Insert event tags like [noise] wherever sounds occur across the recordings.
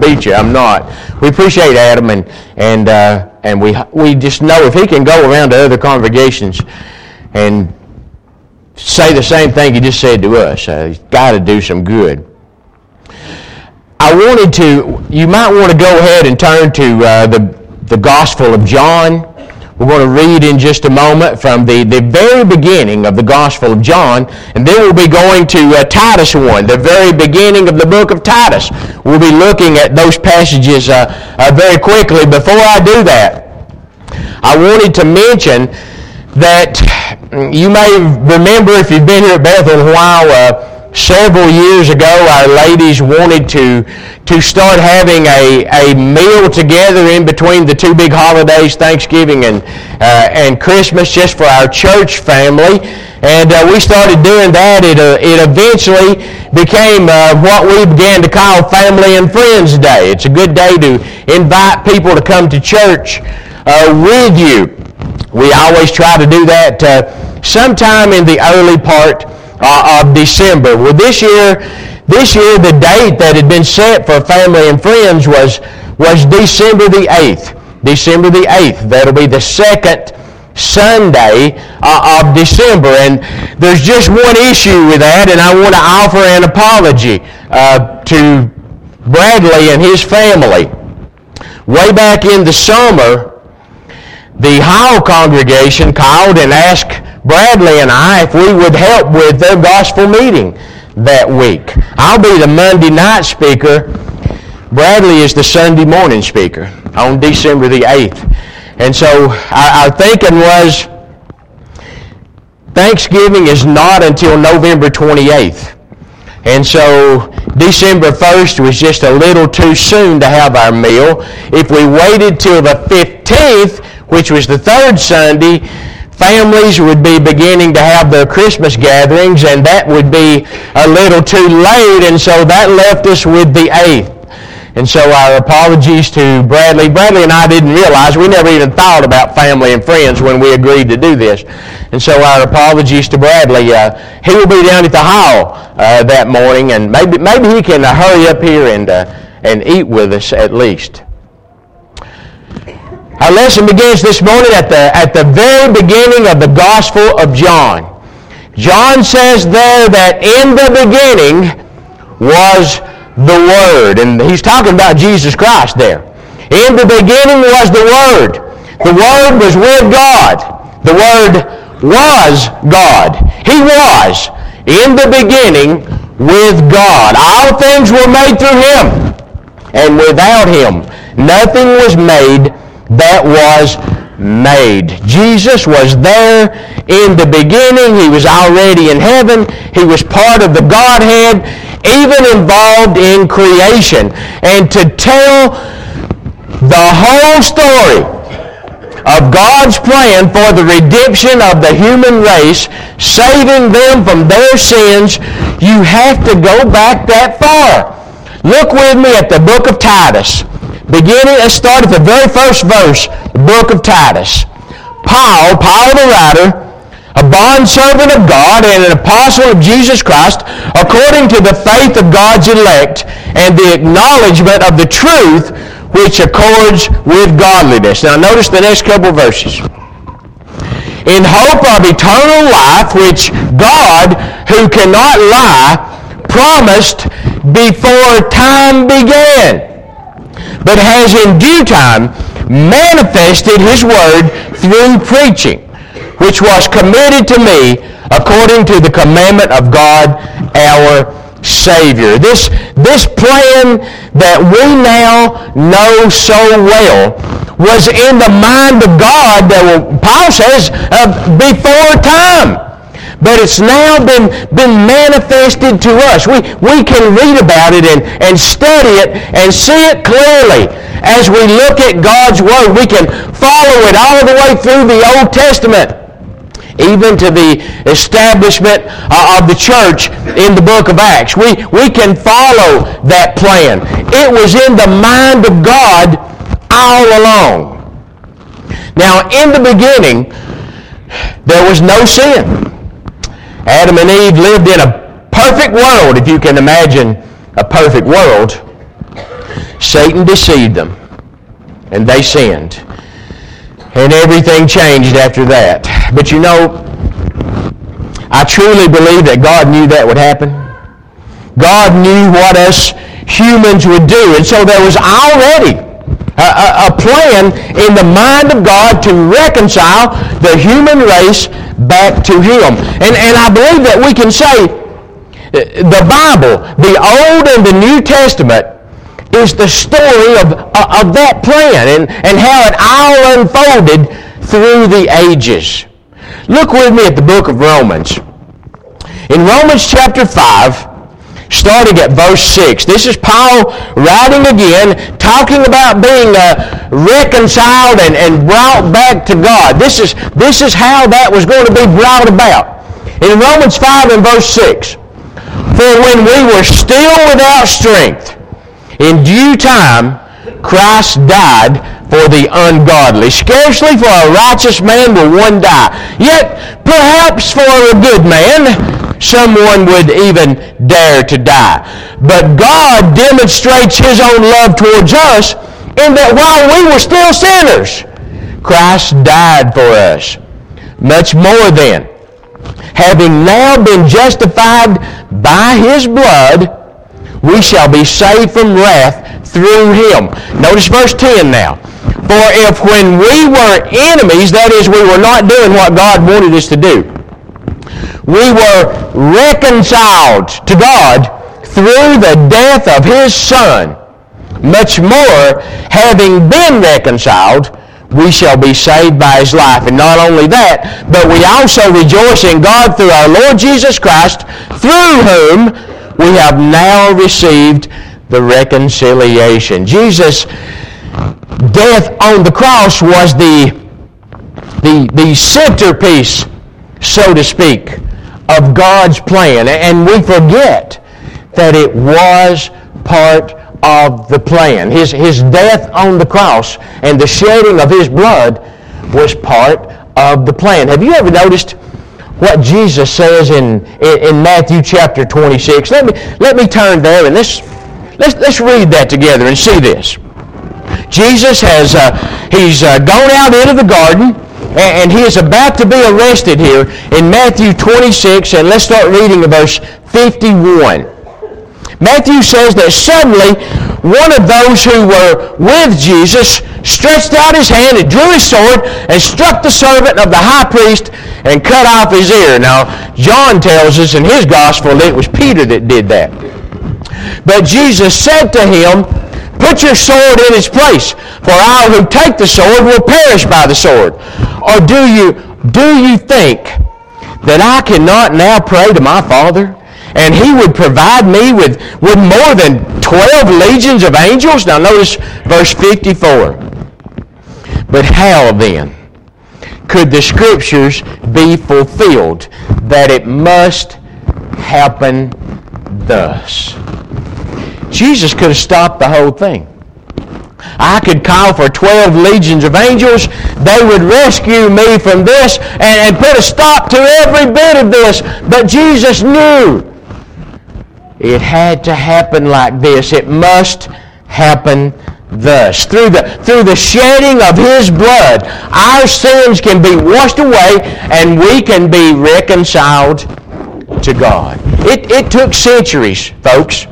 beat you. I'm not. We appreciate Adam, and and uh, and we we just know if he can go around to other congregations and say the same thing he just said to us, uh, he's got to do some good. I wanted to. You might want to go ahead and turn to uh, the the Gospel of John. We're going to read in just a moment from the, the very beginning of the Gospel of John, and then we'll be going to uh, Titus 1, the very beginning of the book of Titus. We'll be looking at those passages uh, uh, very quickly. Before I do that, I wanted to mention that you may remember if you've been here at Bethel a while, uh, several years ago, our ladies wanted to, to start having a, a meal together in between the two big holidays, Thanksgiving and, uh, and Christmas, just for our church family. And uh, we started doing that. It, uh, it eventually became uh, what we began to call Family and Friends Day. It's a good day to invite people to come to church uh, with you. We always try to do that uh, sometime in the early part uh, of December. Well, this year, this year the date that had been set for family and friends was was December the eighth. December the eighth. That'll be the second Sunday uh, of December. And there's just one issue with that, and I want to offer an apology uh, to Bradley and his family. Way back in the summer, the Howell congregation called and asked Bradley and I if we would help with their gospel meeting that week. I'll be the Monday night speaker. Bradley is the Sunday morning speaker on December the 8th. And so our, thinking was Thanksgiving is not until November 28th. And so December 1st was just a little too soon to have our meal. If we waited till the 15th, which was the third Sunday, families would be beginning to have their Christmas gatherings, and that would be a little too late, and so that left us with the 8th. And so our apologies to Bradley. Bradley and I didn't realize, we never even thought about family and friends when we agreed to do this. And so our apologies to Bradley. Uh, he will be down at the hall uh, that morning, and maybe, maybe he can uh, hurry up here and, uh, and eat with us at least. Our lesson begins this morning at the, at the very beginning of the Gospel of John. John says there that in the beginning was the Word. And he's talking about Jesus Christ there. In the beginning was the Word. The Word was with God. The Word was God. He was in the beginning with God. All things were made through Him. And without Him, nothing was made that was made. Jesus was there in the beginning. He was already in heaven. He was part of the Godhead, even involved in creation. And to tell the whole story of God's plan for the redemption of the human race, saving them from their sins, you have to go back that far. Look with me at the book of Titus. Beginning, let's start at the very first verse, the book of Titus. Paul, Paul the writer, a bondservant of God and an apostle of Jesus Christ, according to the faith of God's elect and the acknowledgement of the truth which accords with godliness. Now notice the next couple verses. In hope of eternal life, which God, who cannot lie, promised before time began but has in due time manifested his word through preaching, which was committed to me according to the commandment of God our Savior. This, this plan that we now know so well was in the mind of God that Paul says uh, before time but it's now been, been manifested to us. We, we can read about it and, and study it and see it clearly. As we look at God's Word, we can follow it all the way through the Old Testament even to the establishment uh, of the church in the book of Acts. We, we can follow that plan. It was in the mind of God all along. Now, in the beginning, there was no sin. Adam and Eve lived in a perfect world, if you can imagine a perfect world. Satan deceived them, and they sinned. And everything changed after that. But you know, I truly believe that God knew that would happen. God knew what us humans would do. And so there was already a, a, plan in the mind of God to reconcile the human race back to Him. And, and I believe that we can say uh, the Bible, the Old and the New Testament, is the story of, uh, of that plan and, and how it all unfolded through the ages. Look with me at the book of Romans. In Romans chapter 5, starting at verse 6. This is Paul writing again, talking about being uh, reconciled and, and brought back to God. This is, this is how that was going to be brought about. In Romans 5 and verse 6, For when we were still without strength, in due time Christ died for the ungodly. Scarcely for a righteous man will one die. Yet perhaps for a good man someone would even dare to die. But God demonstrates his own love towards us in that while we were still sinners, Christ died for us. Much more then, having now been justified by his blood, we shall be saved from wrath through him. Notice verse 10 now. For if when we were enemies, that is, we were not doing what God wanted us to do, we were reconciled to God through the death of his Son, much more, having been reconciled, we shall be saved by his life. And not only that, but we also rejoice in God through our Lord Jesus Christ, through whom we have now received the reconciliation. Jesus' death on the cross was the, the, the centerpiece, so to speak, of God's plan. And we forget that it was part of the plan. His, his death on the cross and the shedding of his blood was part of the plan. Have you ever noticed what Jesus says in, in, in Matthew chapter 26? Let me, let me turn there and let's Let's, let's read that together and see this. Jesus has, uh, he's uh, gone out into the garden and, he is about to be arrested here in Matthew 26 and let's start reading verse 51. Matthew says that suddenly one of those who were with Jesus stretched out his hand and drew his sword and struck the servant of the high priest and cut off his ear. Now, John tells us in his gospel that it was Peter that did that. But Jesus said to him, Put your sword in its place, for all who take the sword will perish by the sword. Or do you, do you think that I cannot now pray to my Father? And he would provide me with, with more than 12 legions of angels? Now notice verse 54. But how then could the scriptures be fulfilled that it must happen thus? Jesus could have stopped the whole thing. I could call for 12 legions of angels. They would rescue me from this and, and put a stop to every bit of this. But Jesus knew it had to happen like this. It must happen thus. Through the, through the shedding of His blood, our sins can be washed away and we can be reconciled to God. It, it took centuries, folks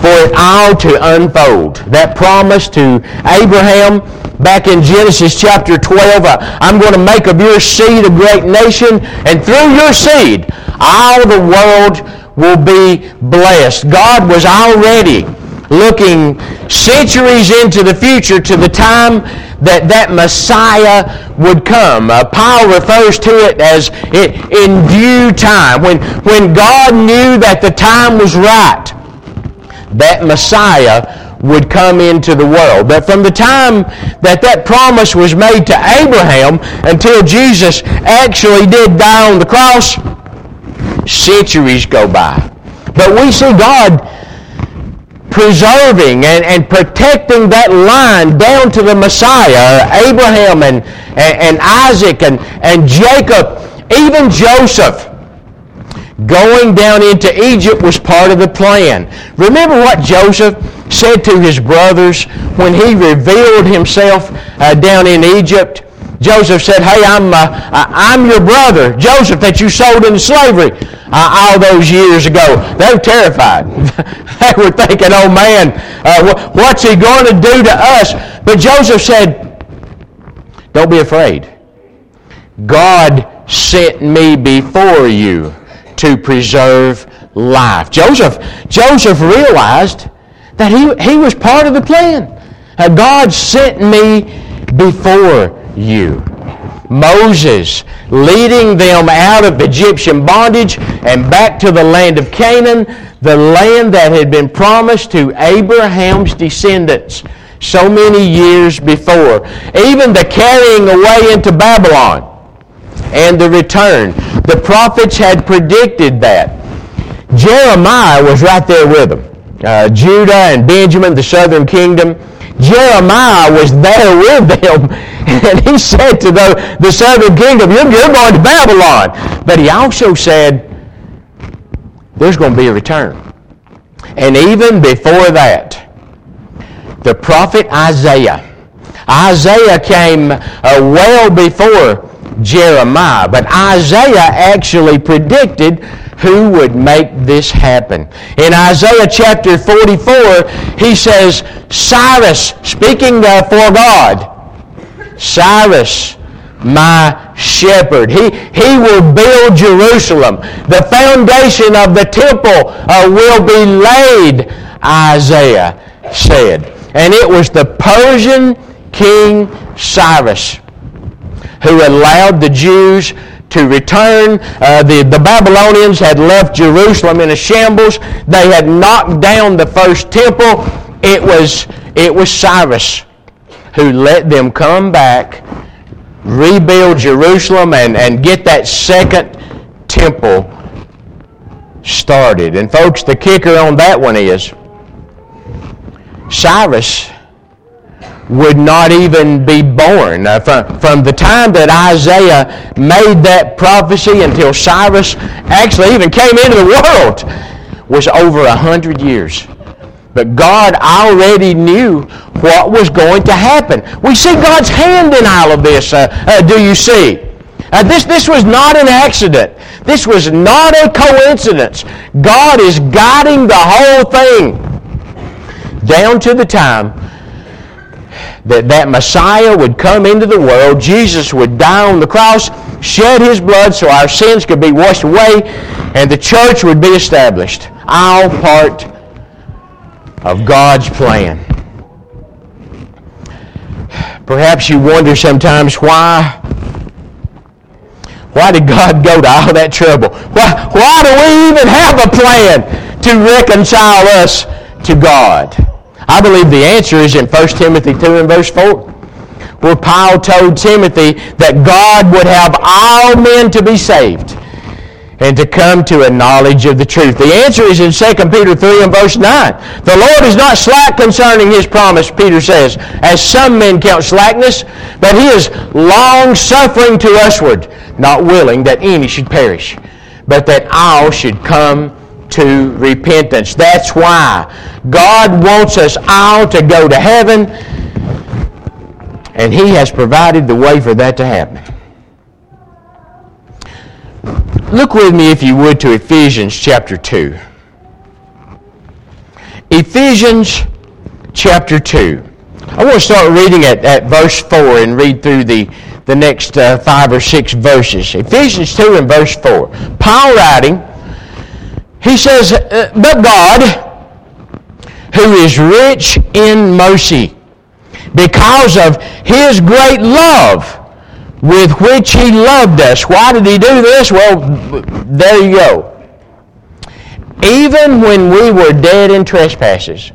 for it all to unfold. That promise to Abraham back in Genesis chapter 12, uh, I'm going to make of your seed a great nation, and through your seed, all the world will be blessed. God was already looking centuries into the future to the time that that Messiah would come. Uh, Paul refers to it as in due time. When, when God knew that the time was right, that Messiah would come into the world. But from the time that that promise was made to Abraham until Jesus actually did die on the cross, centuries go by. But we see God preserving and, and protecting that line down to the Messiah, Abraham and, and, and Isaac and, and Jacob, even Joseph Going down into Egypt was part of the plan. Remember what Joseph said to his brothers when he revealed himself uh, down in Egypt? Joseph said, Hey, I'm, uh, I'm your brother, Joseph, that you sold into slavery uh, all those years ago. They were terrified. [laughs] they were thinking, Oh man, uh, what's he going to do to us? But Joseph said, Don't be afraid. God sent me before you to preserve life. Joseph, Joseph realized that he, he was part of the plan. God sent me before you. Moses leading them out of Egyptian bondage and back to the land of Canaan, the land that had been promised to Abraham's descendants so many years before. Even the carrying away into Babylon and the return. The prophets had predicted that. Jeremiah was right there with them. Uh, Judah and Benjamin, the southern kingdom. Jeremiah was there with them, [laughs] and he said to the, the southern kingdom, you're, you're going to Babylon. But he also said, there's going to be a return. And even before that, the prophet Isaiah, Isaiah came uh, well before Jeremiah. But Isaiah actually predicted who would make this happen. In Isaiah chapter 44, he says, Cyrus, speaking uh, for God, Cyrus, my shepherd. He, he will build Jerusalem. The foundation of the temple uh, will be laid, Isaiah said. And it was the Persian king Cyrus who allowed the Jews to return. Uh, the, the Babylonians had left Jerusalem in a shambles. They had knocked down the first temple. It was, it was Cyrus who let them come back, rebuild Jerusalem, and, and get that second temple started. And folks, the kicker on that one is Cyrus would not even be born. Uh, from, from the time that Isaiah made that prophecy until Cyrus actually even came into the world was over a hundred years. But God already knew what was going to happen. We see God's hand in all of this, uh, uh, do you see? Uh, this, this was not an accident. This was not a coincidence. God is guiding the whole thing down to the time that that Messiah would come into the world, Jesus would die on the cross, shed his blood so our sins could be washed away, and the church would be established. All part of God's plan. Perhaps you wonder sometimes why why did God go to all that trouble? Why, why do we even have a plan to reconcile us to God? I believe the answer is in 1 Timothy 2 and verse 4, where Paul told Timothy that God would have all men to be saved and to come to a knowledge of the truth. The answer is in 2 Peter 3 and verse 9. The Lord is not slack concerning his promise, Peter says, as some men count slackness, but he is long suffering to usward, not willing that any should perish, but that all should come to repentance. That's why God wants us all to go to heaven, and He has provided the way for that to happen. Look with me, if you would, to Ephesians chapter 2. Ephesians chapter 2. I want to start reading at, at verse 4 and read through the, the next uh, five or six verses. Ephesians 2 and verse 4. Paul writing, he says, uh, But God, who is rich in mercy, because of his great love with which he loved us. Why did he do this? Well, there you go. Even when we were dead in trespasses,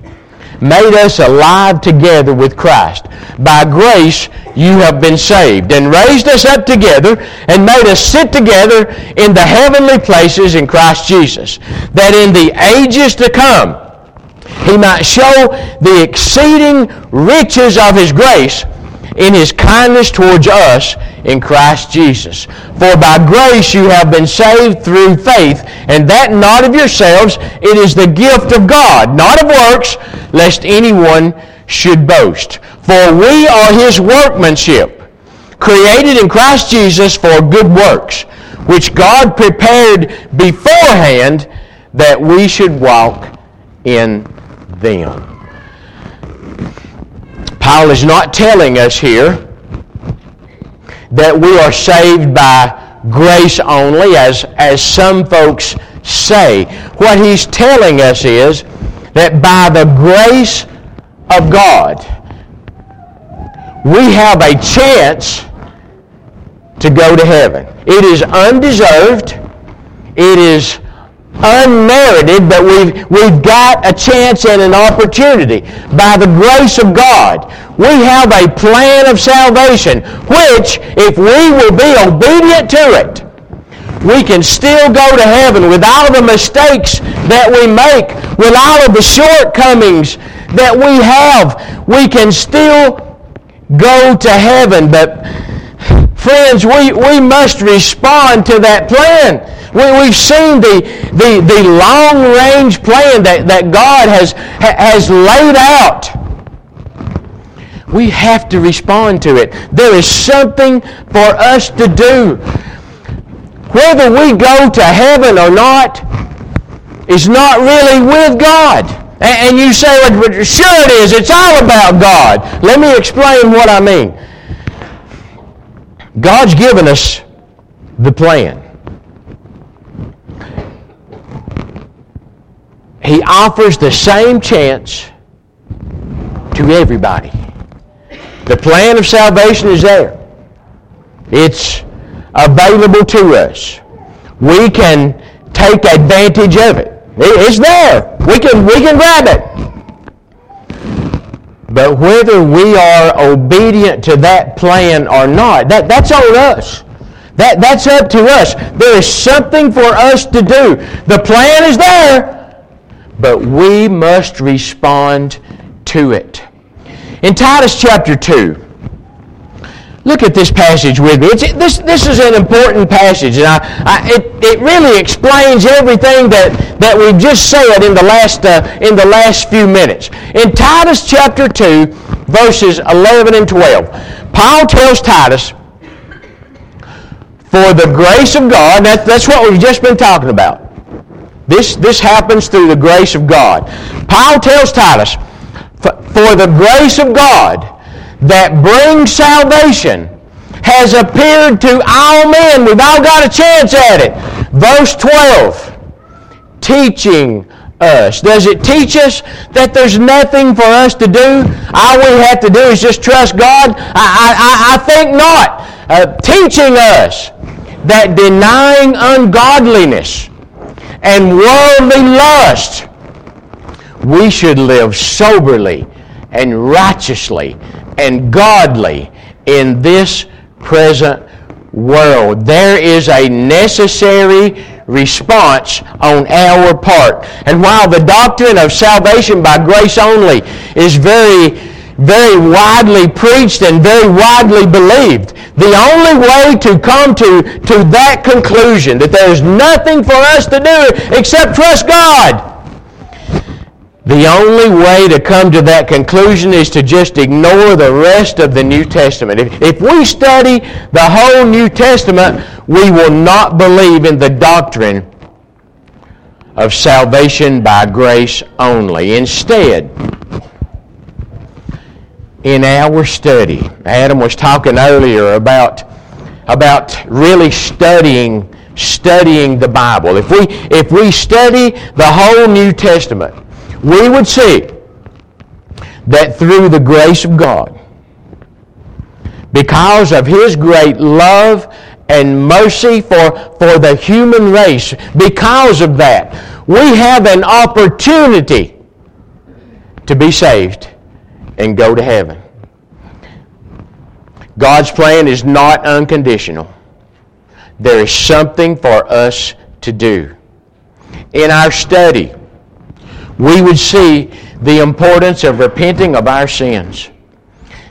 made us alive together with Christ. By grace you have been saved, and raised us up together, and made us sit together in the heavenly places in Christ Jesus, that in the ages to come he might show the exceeding riches of his grace in his kindness towards us in Christ Jesus. For by grace you have been saved through faith, and that not of yourselves, it is the gift of God, not of works, lest anyone should boast. For we are his workmanship, created in Christ Jesus for good works, which God prepared beforehand that we should walk in them. Paul is not telling us here that we are saved by grace only, as, as some folks say. What he's telling us is that by the grace of God, we have a chance to go to heaven. It is undeserved. It is unmerited, but we've, we've got a chance and an opportunity. By the grace of God, we have a plan of salvation, which, if we will be obedient to it, we can still go to heaven with all the mistakes that we make, with all of the shortcomings that we have. We can still go to heaven, but friends, we, we must respond to that plan. We, we've seen the, the, the long-range plan that, that God has, has laid out. We have to respond to it. There is something for us to do. Whether we go to heaven or not is not really with God. And you say, well, sure it is. It's all about God. Let me explain what I mean. God's given us the plan. He offers the same chance to everybody. The plan of salvation is there. It's available to us. We can take advantage of it. It's there. We can, we can grab it. But whether we are obedient to that plan or not, that, that's on us. That, that's up to us. There is something for us to do. The plan is there but we must respond to it. In Titus chapter 2, look at this passage with me. It's, this, this is an important passage, and I, I, it, it really explains everything that, that we've just said in the, last, uh, in the last few minutes. In Titus chapter 2, verses 11 and 12, Paul tells Titus, For the grace of God, that, that's what we've just been talking about. This, this happens through the grace of God. Paul tells Titus, For the grace of God that brings salvation has appeared to all men. We've all got a chance at it. Verse 12, teaching us. Does it teach us that there's nothing for us to do? All we have to do is just trust God? I, I, I think not. Uh, teaching us that denying ungodliness and worldly lust, we should live soberly and righteously and godly in this present world. There is a necessary response on our part. And while the doctrine of salvation by grace only is very, very widely preached and very widely believed, the only way to come to, to that conclusion, that there's nothing for us to do except trust God, the only way to come to that conclusion is to just ignore the rest of the New Testament. If, if we study the whole New Testament, we will not believe in the doctrine of salvation by grace only. Instead, in our study. Adam was talking earlier about, about really studying, studying the Bible. If we, if we study the whole New Testament, we would see that through the grace of God, because of His great love and mercy for, for the human race, because of that, we have an opportunity to be saved and go to heaven. God's plan is not unconditional. There is something for us to do. In our study, we would see the importance of repenting of our sins.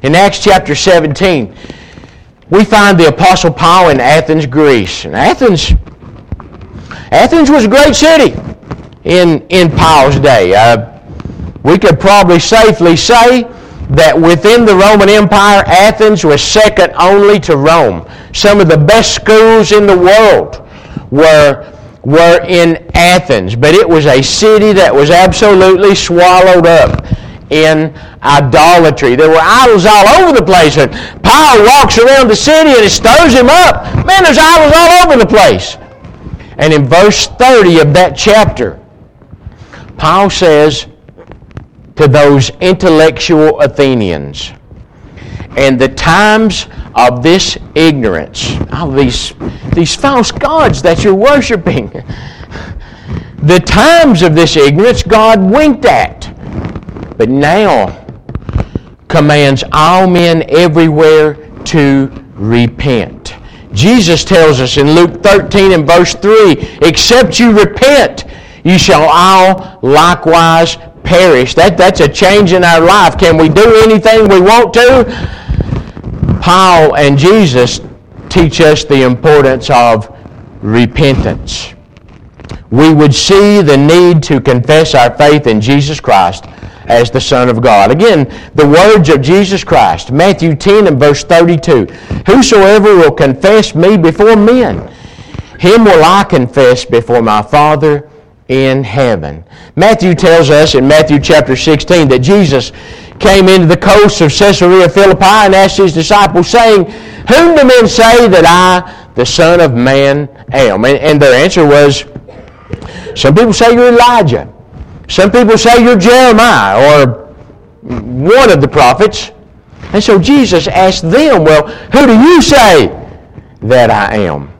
In Acts chapter 17, we find the Apostle Paul in Athens, Greece. And Athens, Athens was a great city in, in Paul's day. Uh, we could probably safely say that within the Roman Empire, Athens was second only to Rome. Some of the best schools in the world were, were in Athens, but it was a city that was absolutely swallowed up in idolatry. There were idols all over the place. And Paul walks around the city and it stirs him up. Man, there's idols all over the place. And in verse 30 of that chapter, Paul says to those intellectual Athenians, and the times of this ignorance, of these, these false gods that you're worshiping, the times of this ignorance God winked at but now commands all men everywhere to repent. Jesus tells us in Luke 13 and verse 3 Except you repent, you shall all likewise perish. That, that's a change in our life. Can we do anything we want to? Paul and Jesus teach us the importance of repentance. We would see the need to confess our faith in Jesus Christ as the Son of God. Again, the words of Jesus Christ, Matthew 10 and verse 32. Whosoever will confess me before men, him will I confess before my Father in heaven. Matthew tells us in Matthew chapter 16 that Jesus came into the coast of Caesarea Philippi and asked his disciples, saying, Whom do men say that I, the Son of Man, am? And, their answer was, Some people say you're Elijah. Some people say you're Jeremiah or one of the prophets. And so Jesus asked them, Well, who do you say that I am?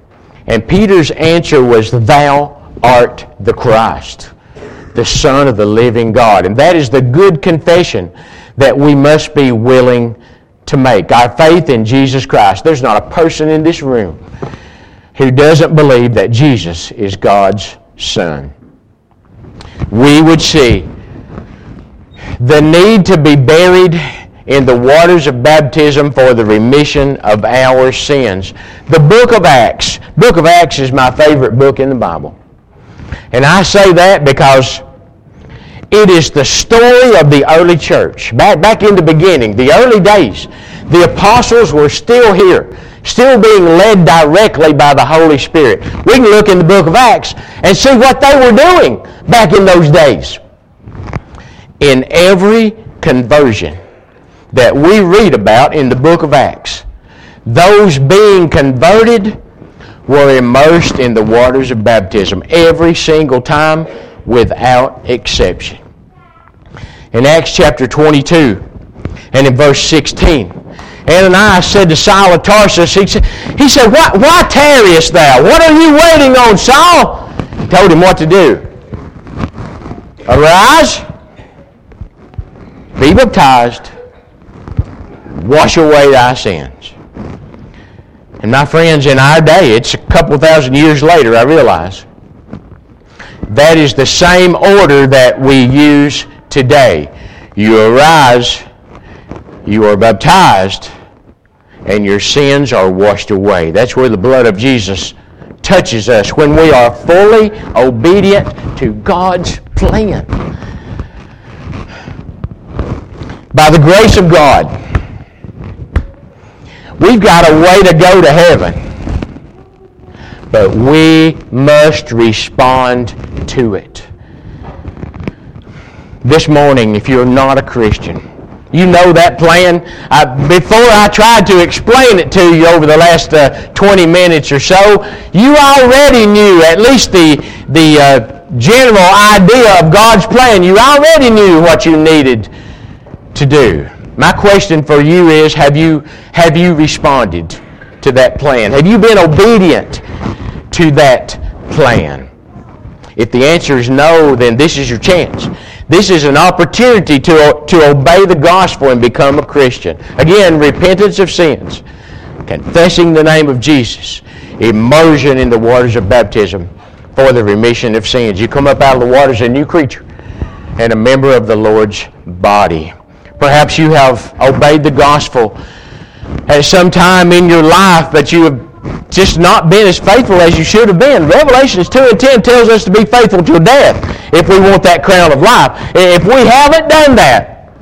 And Peter's answer was, the Thou art the Christ, the Son of the living God. And that is the good confession that we must be willing to make. Our faith in Jesus Christ. There's not a person in this room who doesn't believe that Jesus is God's Son we would see the need to be buried in the waters of baptism for the remission of our sins. The book of Acts. Book of Acts is my favorite book in the Bible. And I say that because it is the story of the early church. Back, back in the beginning, the early days, the apostles were still here, still being led directly by the Holy Spirit. We can look in the book of Acts and see what they were doing back in those days. In every conversion that we read about in the book of Acts, those being converted were immersed in the waters of baptism every single time without exception. In Acts chapter 22 and in verse 16, Ananias said to Saul of Tarsus, he said, he said why, why tarriest thou? What are you waiting on, Saul? He told him what to do. Arise, be baptized, wash away thy sins. And my friends, in our day, it's a couple thousand years later, I realize, that is the same order that we use today. You arise, you are baptized, and your sins are washed away. That's where the blood of Jesus touches us when we are fully obedient to God's plan. By the grace of God, we've got a way to go to heaven, but we must respond to it. This morning, if you're not a Christian, you know that plan. I, before I tried to explain it to you over the last uh, 20 minutes or so, you already knew at least the, the uh, general idea of God's plan. You already knew what you needed to do. My question for you is have you, have you responded to that plan? Have you been obedient to that plan? If the answer is no, then this is your chance. This is an opportunity to, to obey the gospel and become a Christian. Again, repentance of sins, confessing the name of Jesus, immersion in the waters of baptism for the remission of sins. You come up out of the waters a new creature and a member of the Lord's body. Perhaps you have obeyed the gospel at some time in your life, but you have just not been as faithful as you should have been. Revelations 2 and 10 tells us to be faithful till death if we want that crown of life. If we haven't done that,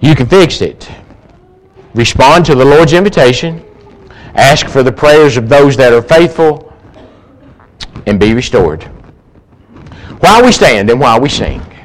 you can fix it. Respond to the Lord's invitation. Ask for the prayers of those that are faithful and be restored. While we stand and while we sing.